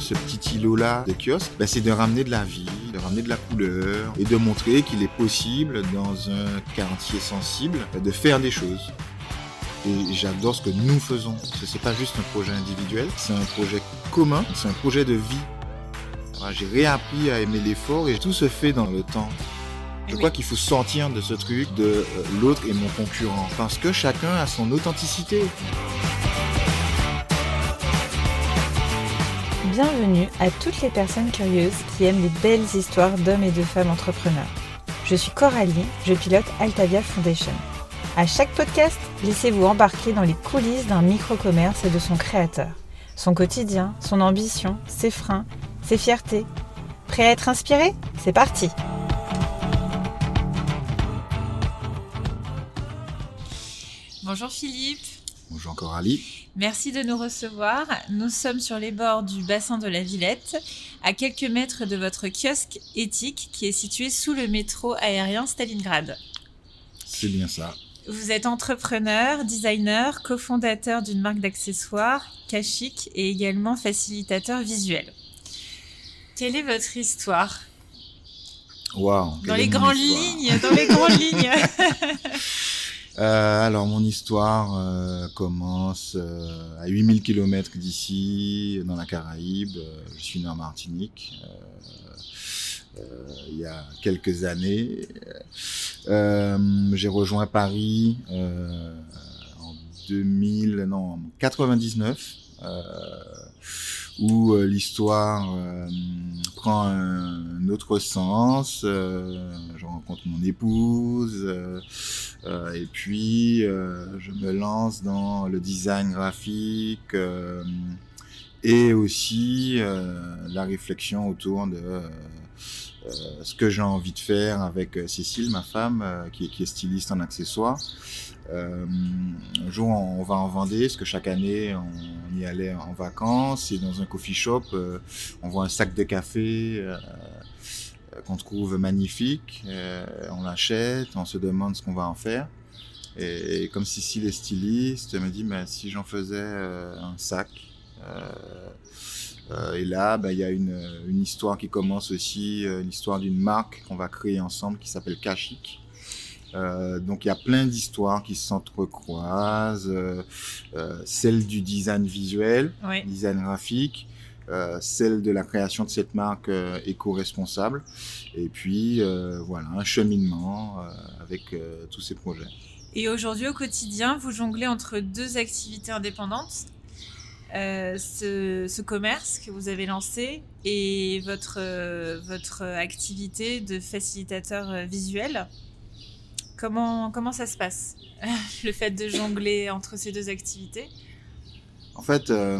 ce petit îlot-là de kiosque, ben, c'est de ramener de la vie, de ramener de la couleur et de montrer qu'il est possible dans un quartier sensible de faire des choses. Et j'adore ce que nous faisons. Ce n'est pas juste un projet individuel, c'est un projet commun, c'est un projet de vie. J'ai réappris à aimer l'effort et tout se fait dans le temps. Je crois qu'il faut sortir de ce truc de euh, l'autre est mon concurrent parce que chacun a son authenticité. Bienvenue à toutes les personnes curieuses qui aiment les belles histoires d'hommes et de femmes entrepreneurs. Je suis Coralie, je pilote Altavia Foundation. À chaque podcast, laissez-vous embarquer dans les coulisses d'un micro-commerce et de son créateur. Son quotidien, son ambition, ses freins, ses fiertés. Prêt à être inspiré? C'est parti Bonjour Philippe. Bonjour Coralie. Merci de nous recevoir. Nous sommes sur les bords du bassin de la Villette, à quelques mètres de votre kiosque éthique qui est situé sous le métro aérien Stalingrad. C'est bien ça. Vous êtes entrepreneur, designer, cofondateur d'une marque d'accessoires, Kashik, et également facilitateur visuel. Quelle est votre histoire? Wow. Dans les grandes lignes, dans les grandes lignes. Euh, alors mon histoire euh, commence euh, à 8000 km d'ici, dans la Caraïbe. je suis né en Martinique il y a quelques années. J'ai rejoint Paris en 2000, non, 99 où euh, l'histoire euh, prend un, autre sens. Euh, je rencontre mon épouse et puis je me lance dans le design graphique et aussi la réflexion autour de ce que j'ai envie de faire avec Cécile, ma femme, qui, qui, est styliste en accessoires. Euh, un jour, on va en Vendée, parce que chaque année, on y allait en vacances. Et dans un coffee shop, euh, on voit un sac de café euh, qu'on trouve magnifique. on l'achète, on se demande ce qu'on va en faire. Et, comme Cécile est styliste, elle me dit, mais si j'en faisais un sac. Et là, bah, il y a une, une, histoire qui commence aussi, l'histoire d'une marque qu'on va créer ensemble qui s'appelle Kashik. Euh, donc il y a plein d'histoires qui s'entrecroisent, euh, euh, celle du design visuel, design graphique, euh, celle de la création de cette marque euh, éco-responsable, et puis voilà un cheminement avec tous ces projets. Et aujourd'hui au quotidien, vous jonglez entre deux activités indépendantes. Ce, ce, commerce que vous avez lancé et votre, votre activité de facilitateur visuel. Comment, comment ça se passe, le fait de jongler entre ces deux activités? En fait, euh,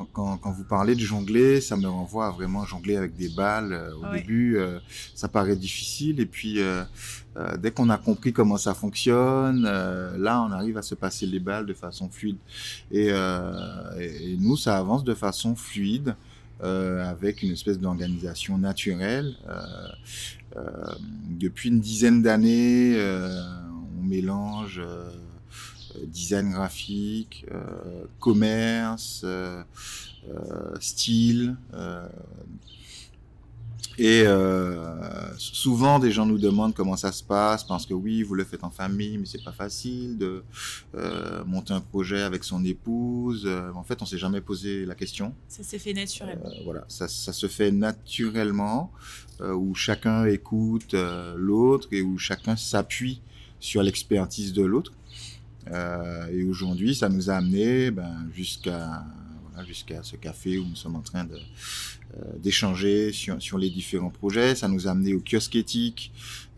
euh, quand, quand, vous parlez de jongler, ça me renvoie à vraiment jongler avec des balles. Euh, au début, ça paraît difficile. Et puis, dès qu'on a compris comment ça fonctionne, là, on arrive à se passer les balles de façon fluide. Et, et nous, ça avance de façon fluide. Euh, avec une espèce d'organisation naturelle. Euh, euh, depuis une dizaine d'années, on mélange design graphique, commerce, style, et euh, souvent, des gens nous demandent comment ça se passe parce que oui, vous le faites en famille, mais c'est pas facile de euh, monter un projet avec son épouse. Euh, en fait, on s'est jamais posé la question. Ça s'est fait naturellement. Euh, voilà, ça, ça, se fait naturellement, euh, où chacun écoute l'autre et où chacun s'appuie sur l'expertise de l'autre. Et aujourd'hui, ça nous a amené ben, jusqu'à ce café où nous sommes en train euh, d'échanger sur, les différents projets. Ça nous a amené au kiosque éthique,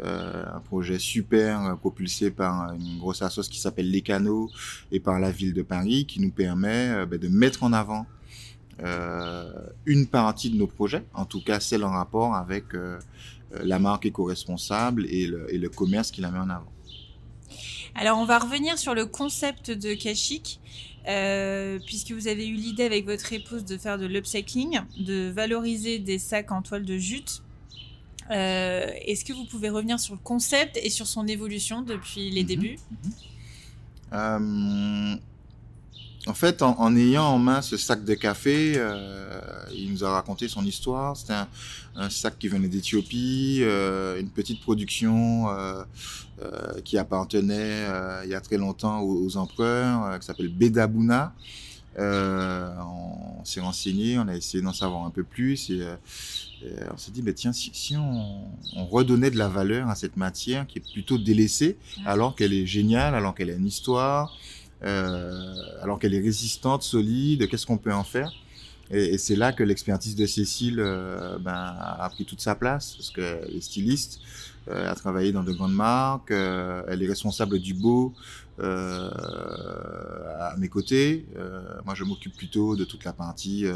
euh, un projet super euh, propulsé par une grosse association qui s'appelle Les Canaux et par la ville de Paris qui nous permet ben, de mettre en avant euh, une partie de nos projets, en tout cas celle en rapport avec la marque éco-responsable et le, et le commerce qui la met en avant. Alors on va revenir sur le concept de Kashik. Euh, puisque vous avez eu l'idée avec votre épouse de faire de l'upcycling, de valoriser des sacs en toile de jute. Euh, Est-ce que vous pouvez revenir sur le concept et sur son évolution depuis les mhm. débuts? Euh, en fait, en, ayant en main ce sac de café, euh, il nous a raconté son histoire. C'était un, sac qui venait d'Éthiopie, euh, une petite production euh, qui appartenait il y a très longtemps aux, empereurs, qui s'appelle Bedabuna. on s'est renseigné, on a essayé d'en savoir un peu plus et, on s'est dit, bah, tiens, si, on, on, redonnait de la valeur à cette matière qui est plutôt délaissée, alors qu'elle est géniale, alors qu'elle a une histoire, euh, alors qu'elle est résistante, solide, qu'est-ce qu'on peut en faire? Et, c'est là que l'expertise de Cécile euh, ben, a pris toute sa place, parce qu'elle est styliste, euh, a travaillé dans de grandes marques, elle est responsable du beau à mes côtés. moi, je m'occupe plutôt de toute la partie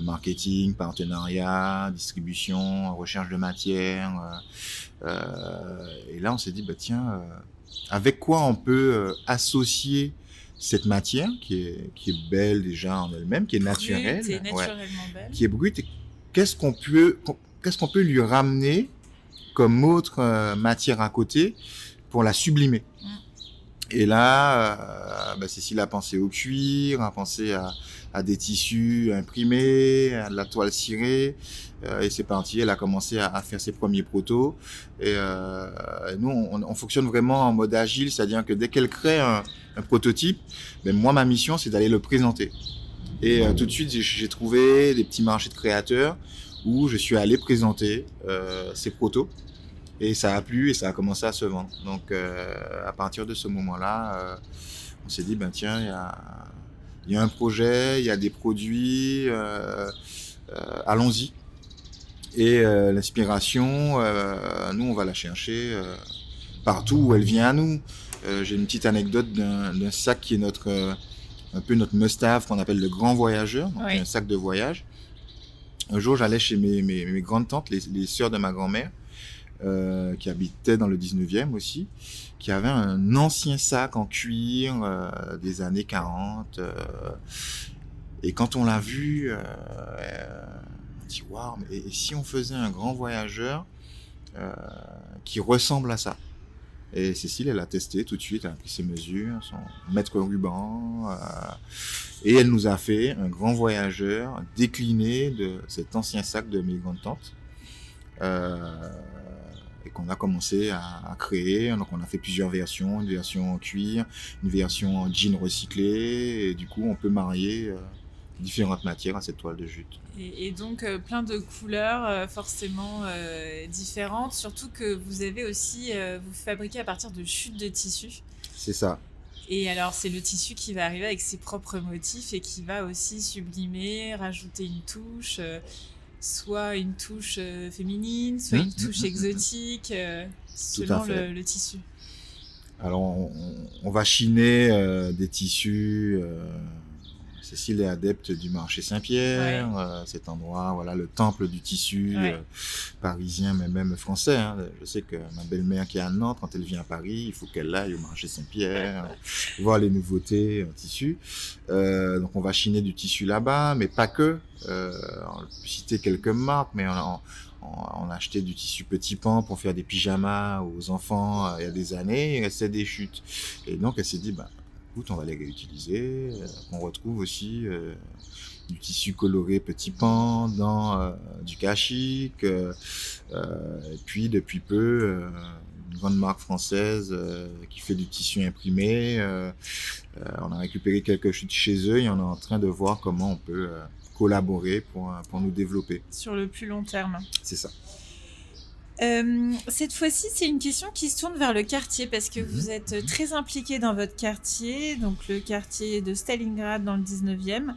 marketing, partenariat, distribution, recherche de matière. et là, on s'est dit, bah, tiens, avec quoi on peut associer cette matière qui est, qui est belle déjà en elle-même, qui est naturelle, qui est brute. Qu'est-ce qu'on peut, qu'est-ce qu'on peut lui ramener comme autre euh, matière à côté pour la sublimer? Mm. Et là, euh, bah, Cécile a pensé au cuir, a pensé à, à des tissus imprimés, à de la toile cirée. Euh, et c'est parti, elle a commencé à, faire ses premiers protos. Et euh, nous, on, fonctionne vraiment en mode agile, c'est-à-dire que dès qu'elle crée un, prototype, ben moi, ma mission, c'est d'aller le présenter. Et euh, tout de suite, j'ai trouvé des petits marchés de créateurs où je suis allé présenter ces protos. Et ça a plu et ça a commencé à se vendre. Donc, à partir de ce moment-là, on s'est dit, ben tiens, il y a y a un projet, il y a des produits, euh, euh, allons-y. Et euh, l'inspiration, nous, on va la chercher partout où elle vient à nous. J'ai une petite anecdote d'un sac qui est notre un peu notre must-have qu'on appelle le grand voyageur, donc un sac de voyage. Un jour, j'allais chez mes, mes, mes, grandes tantes, les, les sœurs de ma grand-mère, euh, qui habitait dans le 19e aussi, qui avait un ancien sac en cuir euh, des années 40. Euh, et quand on l'a vu, on dit waouh, et, si on faisait un grand voyageur qui ressemble à ça? Et Cécile, elle a testé tout de suite, elle a pris ses mesures, son mètre ruban, et elle nous a fait un grand voyageur décliné de cet ancien sac de mes grandes tantes. Euh, et qu'on a commencé à, créer. Donc on a fait plusieurs versions, une version en cuir, une version en jean recyclé, et du coup on peut marier euh, différentes matières à cette toile de jute. Et, donc euh, plein de couleurs euh, forcément différentes, surtout que vous avez aussi, vous fabriquez à partir de chutes de tissu. C'est ça. Et alors, c'est le tissu qui va arriver avec ses propres motifs et qui va aussi sublimer, rajouter une touche soit une touche euh, féminine, soit une mmh, touche mmh, mmh, exotique, euh, selon le, tissu. Alors, on, va chiner euh, des tissus Cécile est adepte du marché Saint-Pierre, euh, cet endroit, voilà, le temple du tissu euh, parisien, mais même français. Hein. Je sais que ma belle-mère qui est à Nantes, quand elle vient à Paris, il faut qu'elle aille au marché Saint-Pierre, voir les nouveautés en tissu. Euh, donc on va chiner du tissu là-bas, mais pas que. on peut citer quelques marques, mais on, on, a acheté du tissu petit pan pour faire des pyjamas aux enfants il y a des années, il restait des chutes. Et donc elle s'est dit, bah, on va les réutiliser. Euh, on retrouve aussi euh, du tissu coloré petit pan dans euh, du kashik. et puis depuis peu, une grande marque française qui fait du tissu imprimé. on a récupéré quelques chutes chez eux et on est en train de voir comment on peut collaborer pour, pour nous développer. Sur le plus long terme. C'est ça. Euh, cette fois-ci, c'est une question qui se tourne vers le quartier parce que vous mhm. êtes très impliqué dans votre quartier, donc le quartier de Stalingrad dans le 19e.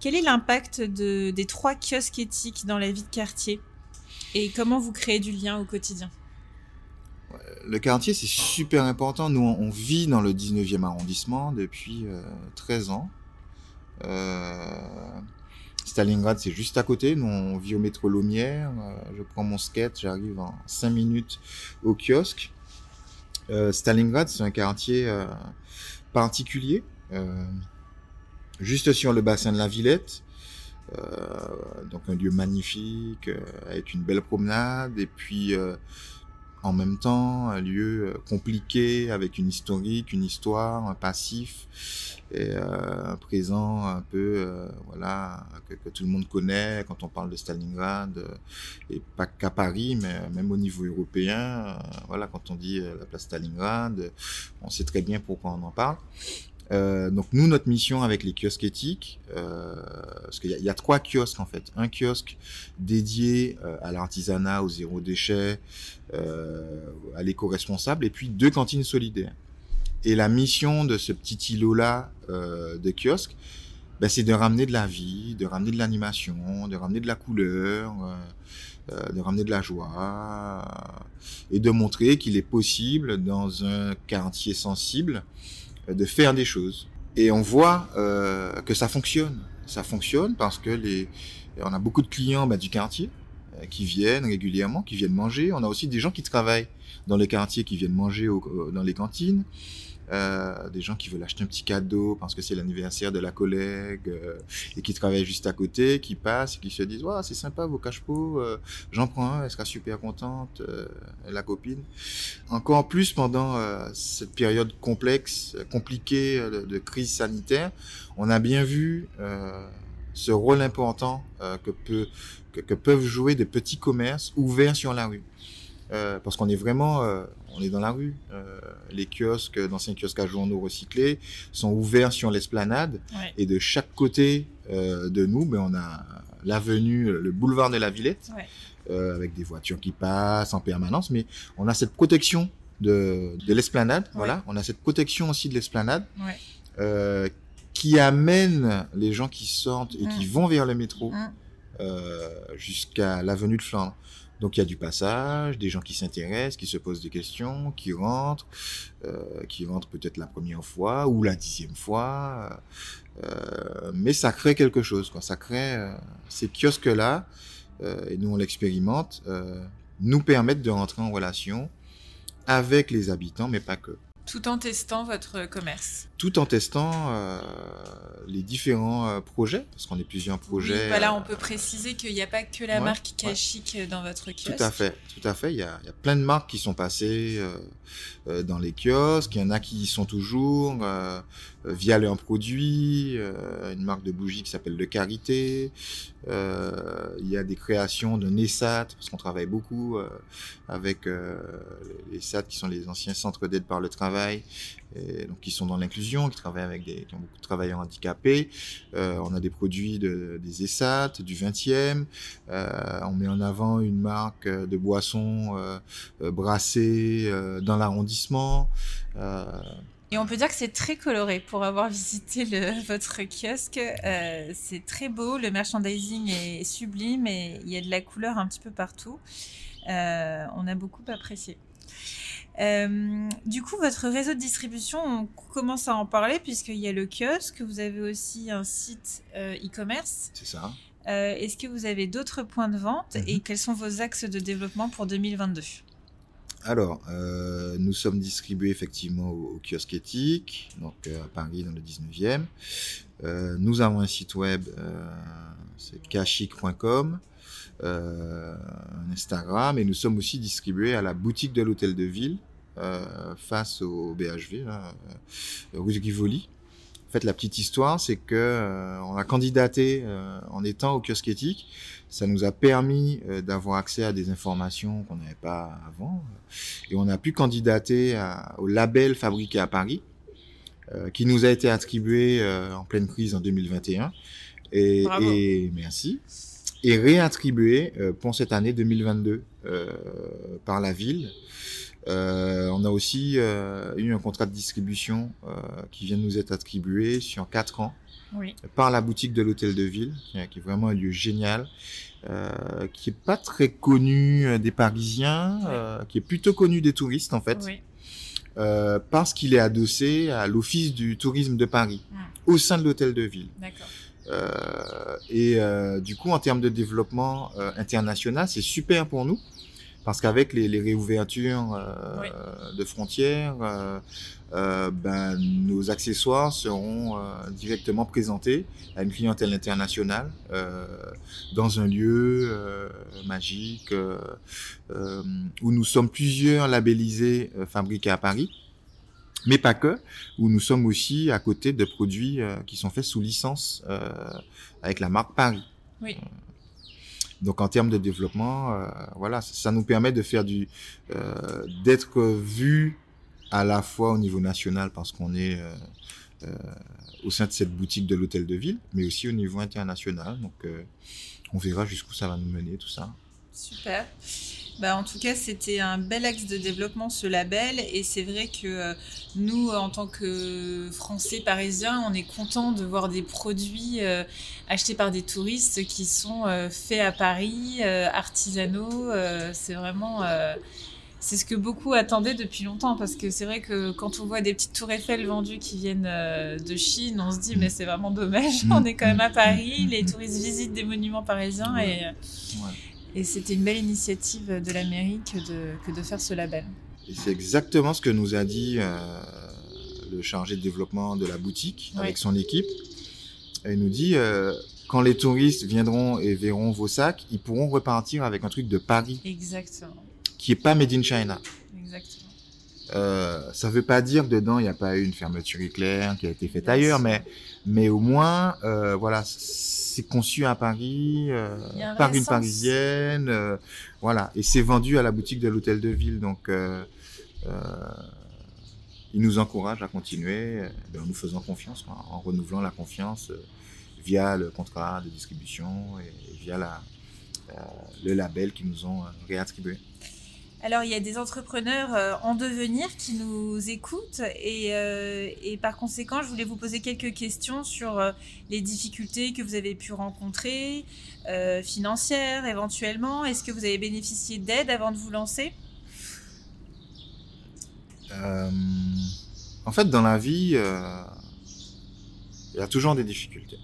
Quel est l'impact de, des trois kiosques éthiques dans la vie de quartier? Et comment vous créez du lien au quotidien? Le quartier, c'est super important. Nous, on vit dans le 19e arrondissement depuis 13 euh, ans. Euh, Stalingrad, c'est juste à côté. Nous, on vit au métro Lumière. Euh, je prends mon skate, j'arrive en 5 minutes au kiosque. Euh, Stalingrad, c'est un quartier euh, particulier, juste sur le bassin de la Villette. donc un lieu magnifique, avec une belle promenade. Et puis, en même temps, un lieu euh, compliqué avec une historique, une histoire, un passif et euh, un présent un peu, euh, voilà, que, que, tout le monde connaît quand on parle de Stalingrad, et pas qu'à Paris, mais même au niveau européen. voilà, quand on dit la place Stalingrad, on sait très bien pourquoi on en parle. Euh, donc nous, notre mission avec les kiosques éthiques, euh, parce qu'il y, y, a trois kiosques en fait. Un kiosque dédié euh, à l'artisanat, au zéro déchet, euh, à l'éco-responsable, et puis deux cantines solidaires. Et la mission de ce petit îlot-là de kiosque, ben, c'est de ramener de la vie, de ramener de l'animation, de ramener de la couleur, de ramener de la joie, et de montrer qu'il est possible dans un quartier sensible de faire des choses. Et on voit euh, que ça fonctionne. Ça fonctionne parce que les, on a beaucoup de clients bah, du quartier euh, qui viennent régulièrement, qui viennent manger. On a aussi des gens qui travaillent dans les quartiers, qui viennent manger au, dans les cantines euh, des gens qui veulent acheter un petit cadeau parce que c'est l'anniversaire de la collègue euh, et qui travaillent juste à côté, qui passent et qui se disent c'est sympa vos cache-pots, euh, j'en prends un, elle sera super contente, la copine. Encore plus pendant cette période complexe, compliquée de, crise sanitaire, on a bien vu ce rôle important que, que peuvent jouer des petits commerces ouverts sur la rue. Euh, parce qu'on est vraiment, euh, on est dans la rue. Euh, les kiosques, d'anciens kiosques à journaux recyclés, sont ouverts sur l'esplanade. Ouais. Et de chaque côté de nous, ben, on a l'avenue, le boulevard de la Villette, Ouais. avec des voitures qui passent en permanence. Mais on a cette protection de, de l'esplanade. Ouais. Voilà, on a cette protection aussi de l'esplanade. Qui amène les gens qui sortent et qui vont vers le métro euh, jusqu'à l'avenue de Flandre. Donc il y a du passage, des gens qui s'intéressent, qui se posent des questions, qui rentrent, euh, qui rentrent peut-être la première fois ou la dixième fois, euh, mais ça crée quelque chose. Quoi. Ça crée euh, ces kiosques-là, euh, et nous on l'expérimente, euh, nous permettent de rentrer en relation avec les habitants, mais pas que Tout en testant votre commerce. tout en testant euh, les différents euh, projets, parce qu'on est plusieurs projets. Oui, voilà, euh, on peut préciser qu'il n'y a pas que la ouais, marque ouais. Kashik dans votre kiosque. Tout à fait, tout à fait. Il y a, il y a plein de marques qui sont passées euh, euh, dans les kiosques. Il y en a qui y sont toujours euh, euh, via leurs produits. euh, une marque de bougies qui s'appelle Le Carité. Euh, il y a des créations de NESAT, parce qu'on travaille beaucoup euh, avec euh, les SAT qui sont les anciens centres d'aide par le travail, et donc qui sont dans l'inclusion, qui travaillent avec des, ont beaucoup de travailleurs handicapés. Euh, on a des produits de, des ESAT, du 20e. Euh, on met en avant une marque euh, de boissons euh, euh, brassées euh, dans l'arrondissement. Euh, Et on peut dire que c'est très coloré pour avoir visité votre kiosque. Euh, c'est très beau, le merchandising est sublime et il y a de la couleur un petit peu partout. Euh, on a beaucoup apprécié. Euh, du coup, votre réseau de distribution, on commence à en parler puisqu'il y a le kiosque, vous avez aussi un site euh, e-commerce. c'est ça. Euh, Est-ce que vous avez d'autres points de vente Mhm. et quels sont vos axes de développement pour 2022 Alors, euh, nous sommes distribués effectivement au, au kiosque éthique, donc euh, à Paris dans le 19e. Euh, nous avons un site web, c'est kashik.com, un Instagram, et nous sommes aussi distribués à la boutique de l'hôtel de ville, euh, face au BHV, là, euh, rue Rivoli. En fait, la petite histoire, c'est que euh, on a candidaté euh, en étant au kiosque éthique. Ça nous a permis euh, d'avoir accès à des informations qu'on n'avait pas avant. Et on a pu candidater à- au label fabriqué à Paris, euh, qui nous a été attribué euh, en pleine crise en 2021. Et, Bravo. et merci. Et réattribué euh, pour cette année 2022 euh, par la ville. Euh, on a aussi euh, eu un contrat de distribution euh, qui vient de nous être attribué sur quatre ans Oui. par la boutique de l'hôtel de ville, qui est qui est vraiment un lieu génial, qui est pas très connu des Parisiens, qui est plutôt connu des touristes en fait, Oui. parce qu'il est adossé à l'office du tourisme de Paris, Mm. au sein de l'hôtel de ville. D'accord. Euh, et euh, du coup, en termes de développement euh, international, c'est super pour nous. parce qu'avec les, les, réouvertures euh, de frontières, euh, euh, ben, nos accessoires seront directement présentés à une clientèle internationale dans un lieu magique où nous sommes plusieurs labellisés fabriqués à Paris mais pas que, où nous sommes aussi à côté de produits qui sont faits sous licence avec la marque Paris. Oui. Donc en termes de développement, euh, voilà, ça nous permet de faire du, euh, d'être vu à la fois au niveau national parce qu'on est euh, euh au sein de cette boutique de l'hôtel de ville, mais aussi au niveau international. Donc on verra jusqu'où ça va nous mener tout ça. Super. Bah, en tout cas, c'était un bel axe de développement, ce label. Et c'est vrai que euh, nous, en tant que Français parisiens, on est content de voir des produits euh, achetés par des touristes qui sont euh, faits à Paris, artisanaux. c'est vraiment... c'est ce que beaucoup attendaient depuis longtemps. Parce que c'est vrai que quand on voit des petites tours Eiffel vendues qui viennent de Chine, on se dit mais c'est vraiment dommage, on est quand même à Paris, les touristes visitent des monuments parisiens et, et c'était une belle initiative de la mairie que de, que de faire ce label. Et c'est exactement ce que nous a dit euh, le chargé de développement de la boutique avec son équipe. Il nous dit euh, quand les touristes viendront et verront vos sacs, ils pourront repartir avec un truc de Paris. Exactement. Qui est pas made in China. Exactement. Euh, ça veut pas dire que dedans il n'y a pas eu une fermeture éclair qui a été faite ailleurs, mais mais au moins euh, voilà c'est conçu à Paris euh, par une parisienne, euh, voilà, et c'est vendu à la boutique de l'hôtel de ville. Donc, euh, il nous encourage à continuer ben, en nous faisant confiance, en renouvelant la confiance via le contrat de distribution et, via la, le label qu'ils nous ont réattribué. Alors, il y a des entrepreneurs euh, en devenir qui nous écoutent euh, et, par conséquent, je voulais vous poser quelques questions sur euh, les difficultés que vous avez pu rencontrer, financières éventuellement. Est-ce que vous avez bénéficié d'aide avant de vous lancer? En fait, dans la vie, il y a toujours des difficultés.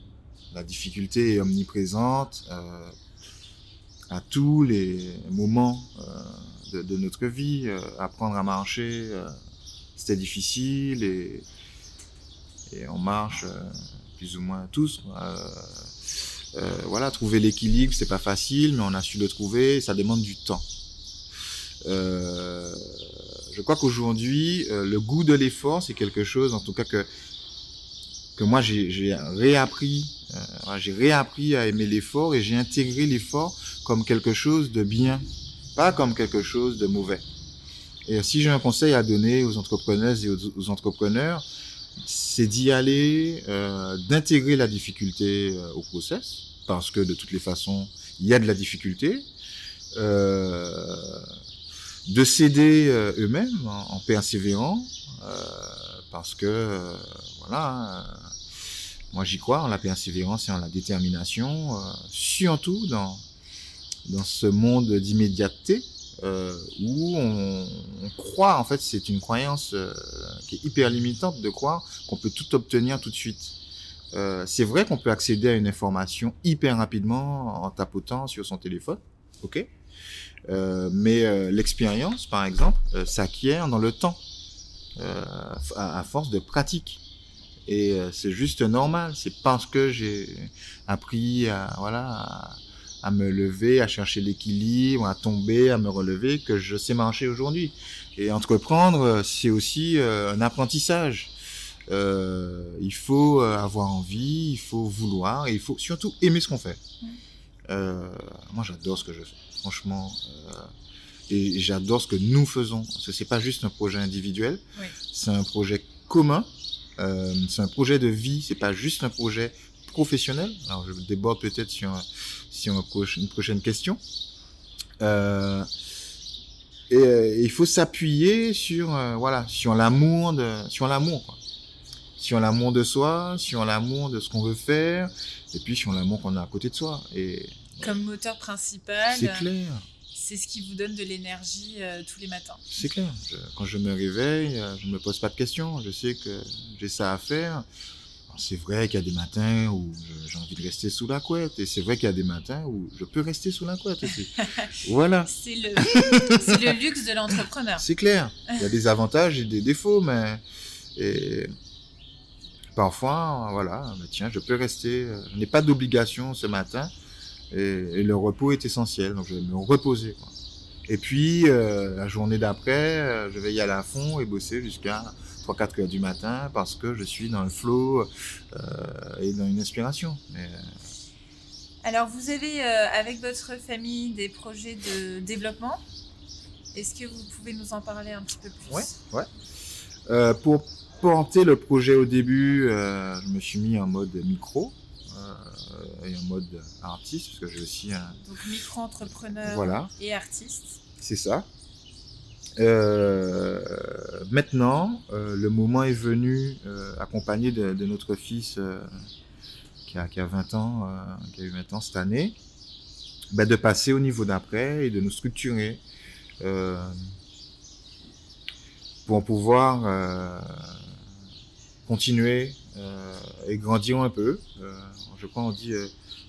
La difficulté est omniprésente à tous les moments de, notre vie. Euh, apprendre à marcher, euh, c'était difficile et, et on marche euh, plus ou moins tous. voilà, trouver l'équilibre, c'est pas facile, mais on a su le trouver. Ça demande du temps. je crois qu'aujourd'hui, le goût de l'effort, c'est quelque chose, en tout cas que que moi j'ai réappris, j'ai réappris à aimer l'effort et j'ai intégré l'effort comme quelque chose de bien pas comme quelque chose de mauvais. Et si j'ai un conseil à donner aux entrepreneuses et aux, entrepreneurs, c'est d'y aller, euh, d'intégrer la difficulté euh, au process, parce que de toutes les façons, il y a de la difficulté, euh, de euh, eux-mêmes en, en, persévérant, parce que voilà, moi j'y crois en la persévérance et en la détermination, surtout dans dans ce monde d'immédiateté euh, où on, croit, en fait, c'est une croyance euh, qui est hyper limitante de croire qu'on peut tout obtenir tout de suite. Euh, c'est vrai qu'on peut accéder à une information hyper rapidement en tapotant sur son téléphone, ok euh, Mais euh, l'expérience, par exemple, euh, s'acquiert dans le temps, à, à, force de pratique. Et c'est juste normal. C'est parce que j'ai appris à voilà. À, à me lever, à chercher l'équilibre, à tomber, à me relever, que je sais marcher aujourd'hui. Et entreprendre, c'est aussi euh, un apprentissage. Euh, il faut euh, avoir envie, il faut vouloir, et il faut surtout aimer ce qu'on fait. Euh, moi, j'adore ce que je fais, franchement. Euh, et j'adore ce que nous faisons. Parce que c'est pas juste un projet individuel, oui. c'est un projet commun. Euh, c'est un projet de vie, c'est pas juste un projet professionnel. Alors, je déborde peut-être sur approche une prochaine question. Euh, et, euh, il faut s'appuyer sur euh, voilà sur l'amour de sur l'amour sur l'amour de soi, sur l'amour de ce qu'on veut faire, et puis sur l'amour qu'on a à côté de soi. Et comme moteur principal. C'est clair. C'est ce qui vous donne de l'énergie euh, tous les matins. C'est clair. Je, quand je me réveille, je ne me pose pas de questions. Je sais que j'ai ça à faire. C'est vrai qu'il y a des matins où j'ai envie de rester sous la couette et c'est vrai qu'il y a des matins où je peux rester sous la couette aussi. voilà. C'est le, le, luxe de l'entrepreneur. C'est clair. Il y a des avantages et des défauts, mais et parfois, voilà, tiens, je peux rester. Euh, je n'ai pas d'obligation ce matin et, le repos est essentiel, donc je vais me reposer. Quoi. Et puis, euh, la journée d'après, euh, je vais y aller à fond et bosser jusqu'à 3-4 heures du matin parce que je suis dans le flow euh, et dans une inspiration. Mais, Alors, vous avez avec votre famille des projets de développement. Est-ce que vous pouvez nous en parler un petit peu plus? Ouais, ouais. pour porter le projet au début, je me suis mis en mode micro et en mode artiste, parce que j'ai aussi un... Donc micro-entrepreneur voilà. et artiste. C'est ça. Euh, maintenant, euh, le moment est venu, euh, accompagné de, notre fils qui, a, qui, a, 20 ans, qui a eu 20 ans cette année, ben, de passer au niveau d'après et de nous structurer pour pouvoir continuer et grandir un peu. je crois on dit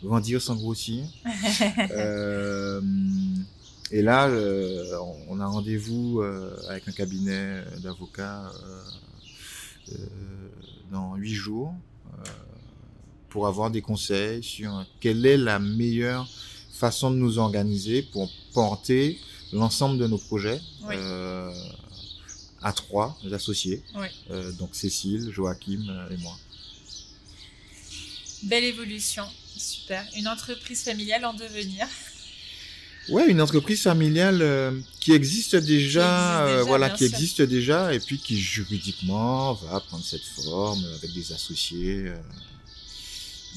grandir sans grossir. Et là, euh, on a rendez-vous euh, avec un cabinet d'avocats euh, dans huit jours pour avoir des conseils sur quelle est la meilleure façon de nous organiser pour porter l'ensemble de nos projets à trois associés, donc Cécile, Joachim et moi. Belle évolution, super. Une entreprise familiale en devenir. Ouais, une entreprise familiale euh, qui existe déjà, euh, voilà, qui existe déjà, et puis qui juridiquement va prendre cette forme avec des associés euh,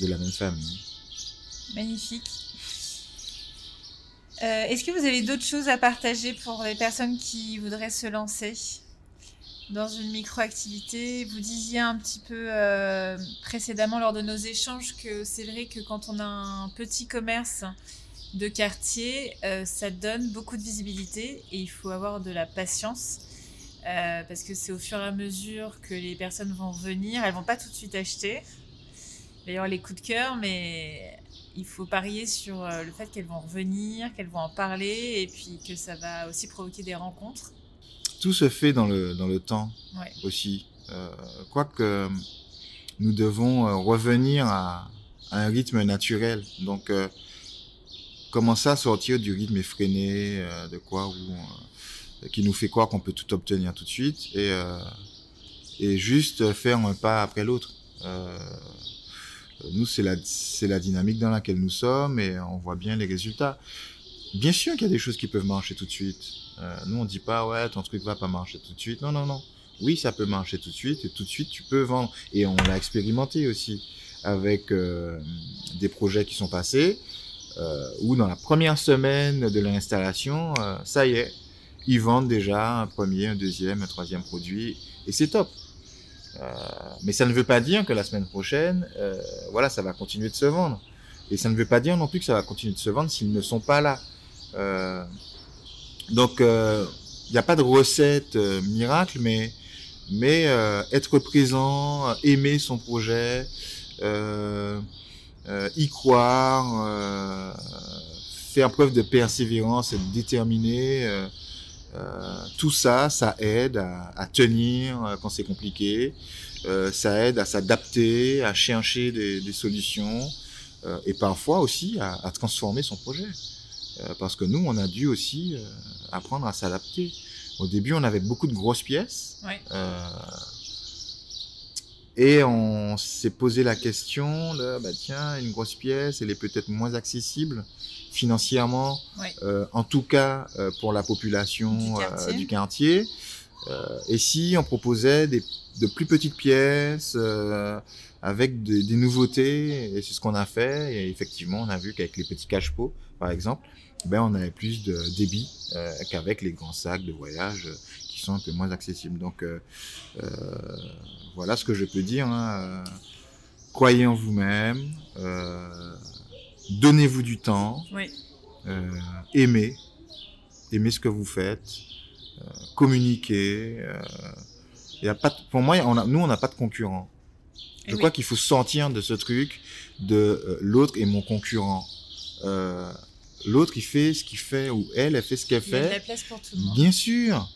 de la même famille. Magnifique. Est-ce que vous avez d'autres choses à partager pour les personnes qui voudraient se lancer? Dans une micro-activité Vous disiez un petit peu précédemment lors de nos échanges que c'est vrai que quand on a un petit commerce, de quartier, euh, ça donne beaucoup de visibilité et il faut avoir de la patience euh, parce que c'est au fur et à mesure que les personnes vont venir, elles vont pas tout de suite acheter. D'ailleurs, les coups de cœur, mais il faut parier sur euh, le fait qu'elles vont revenir, qu'elles vont en parler et puis que ça va aussi provoquer des rencontres. Tout se fait dans le, dans le temps aussi. Quoique nous devons revenir à, un rythme naturel. Donc, commencer à sortir du rythme effréné, euh, de quoi, où, euh, qui nous fait croire qu'on peut tout obtenir tout de suite, et, euh, et juste faire un pas après l'autre. nous, c'est la, c'est la dynamique dans laquelle nous sommes, et on voit bien les résultats. Bien sûr qu'il y a des choses qui peuvent marcher tout de suite. nous, on dit pas, ouais, ton truc va pas marcher tout de suite. Non, non, non. Oui, ça peut marcher tout de suite, et tout de suite, tu peux vendre. Et on l'a expérimenté aussi avec des projets qui sont passés euh, où dans la première semaine de l'installation, euh, ça y est, ils vendent déjà un premier, un deuxième, un troisième produit, et c'est top. Euh, mais ça ne veut pas dire que la semaine prochaine, euh, voilà, ça va continuer de se vendre. Et ça ne veut pas dire non plus que ça va continuer de se vendre s'ils ne sont pas là. Euh, donc, il n'y a pas de recette miracle, mais être présent, aimer son projet, euh, euh, y croire, euh, faire preuve de persévérance, être déterminé. Euh, tout ça, ça aide à, tenir quand c'est compliqué. ça aide à s'adapter, à chercher des, solutions et parfois aussi à, transformer son projet. Parce que nous, on a dû aussi apprendre à s'adapter. Au début, on avait beaucoup de grosses pièces. Et on s'est posé la question de, bah tiens, une grosse pièce, elle est peut-être moins accessible financièrement, euh, en tout cas euh, pour la population du quartier. Euh, euh, et si on proposait des, de plus petites pièces euh, avec des, des, nouveautés, et c'est ce qu'on a fait. Et effectivement, on a vu qu'avec les petits cache-pots, par exemple, ben on avait plus de débit qu'avec les grands sacs de voyage qui sont un peu moins accessibles. Donc voilà ce que je peux dire. Hein. Croyez en vous-même, euh, donnez-vous du temps, euh, aimez, aimez ce que vous faites, euh, communiquez. y a pas pour moi, on a, nous, on n'a pas de concurrents. Je crois qu'il faut sortir de ce truc de euh, l'autre est mon concurrent. Euh, l'autre, il fait ce qu'il fait, ou elle, elle fait ce qu'elle Il y a de fait. la place pour tout le monde. Bien sûr,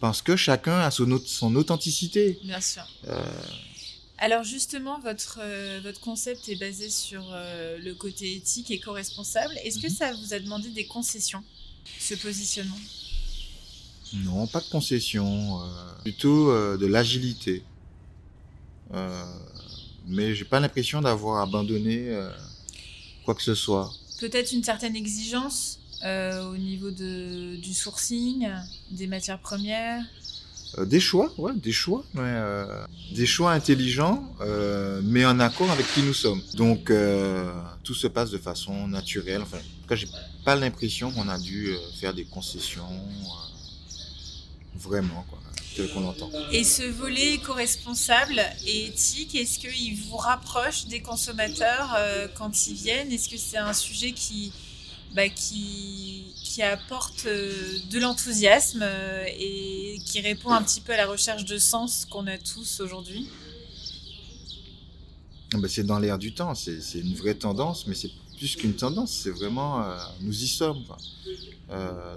parce que chacun a son, auth- son authenticité. Bien sûr. Euh, Alors justement, votre, votre concept est basé sur le côté éthique et co-responsable. Est-ce que Mhm. ça vous a demandé des concessions, ce positionnement? Non, pas de concession, euh, plutôt de l'agilité. Euh, mais j'ai pas l'impression d'avoir abandonné euh, quoi que ce soit. Peut-être une certaine exigence euh, au niveau de, du sourcing, des matières premières Euh, des choix, ouais, des choix, des choix intelligents, mais en accord avec qui nous sommes. Donc tout se passe de façon naturelle. Enfin, en tout cas, j'ai pas l'impression qu'on a dû faire des concessions, vraiment, quoi, qu'on l'entend. Et ce volet éco-responsable et éthique, est-ce qu'il vous rapproche des consommateurs euh, quand ils viennent? Est-ce que c'est un sujet qui, bah, qui, qui apporte euh, de l'enthousiasme euh, et qui répond un petit peu à la recherche de sens qu'on a tous aujourd'hui? Ben, c'est dans l'air du temps, c'est une vraie tendance, mais c'est plus qu'une tendance, c'est vraiment, euh, nous y sommes.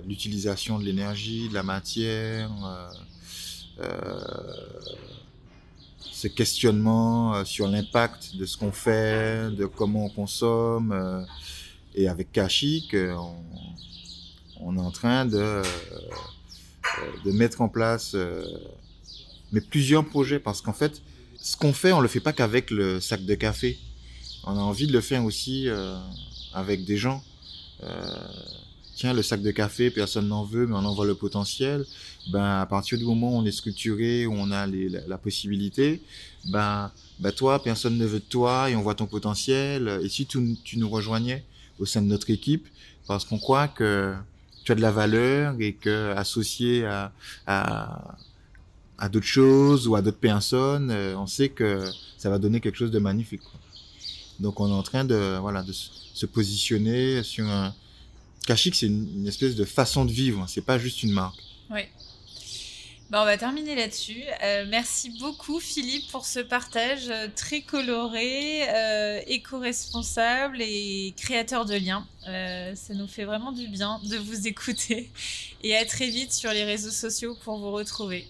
L'utilisation de l'énergie, de la matière, ce questionnement euh, sur l'impact de ce qu'on fait, de comment on consomme. euh, et avec Kashik, euh, on, est en train de, euh, de mettre en place euh, mais plusieurs projets, parce qu'en fait, ce qu'on fait, on le fait pas qu'avec le sac de café. On a envie de le faire aussi euh, avec des gens. Euh, tiens, le sac de café, personne n'en veut, mais on en voit le potentiel. Ben, à partir du moment où on est structuré, où on a la, possibilité, ben, ben toi, personne ne veut de toi et on voit ton potentiel. Et si tu, tu nous rejoignais au sein de notre équipe, parce qu'on croit que tu as de la valeur et que associé à, à, à d'autres choses ou à d'autres personnes, euh, on sait que ça va donner quelque chose de magnifique. Donc on est en train de voilà de se positionner sur un Kashik, c'est une, espèce de façon de vivre, c'est pas juste une marque. Oui. Bah, on va terminer là-dessus. Euh, merci beaucoup Philippe pour ce partage euh, très coloré, euh, éco-responsable et créateur de liens. Ça nous fait vraiment du bien de vous écouter. Et à très vite sur les réseaux sociaux pour vous retrouver.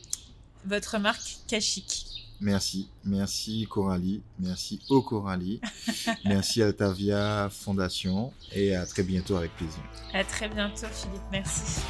Votre marque Kashik. Merci, merci Coralie, merci au Coralie, merci Altavia Fondation et à très bientôt avec plaisir. À très bientôt Philippe. Merci.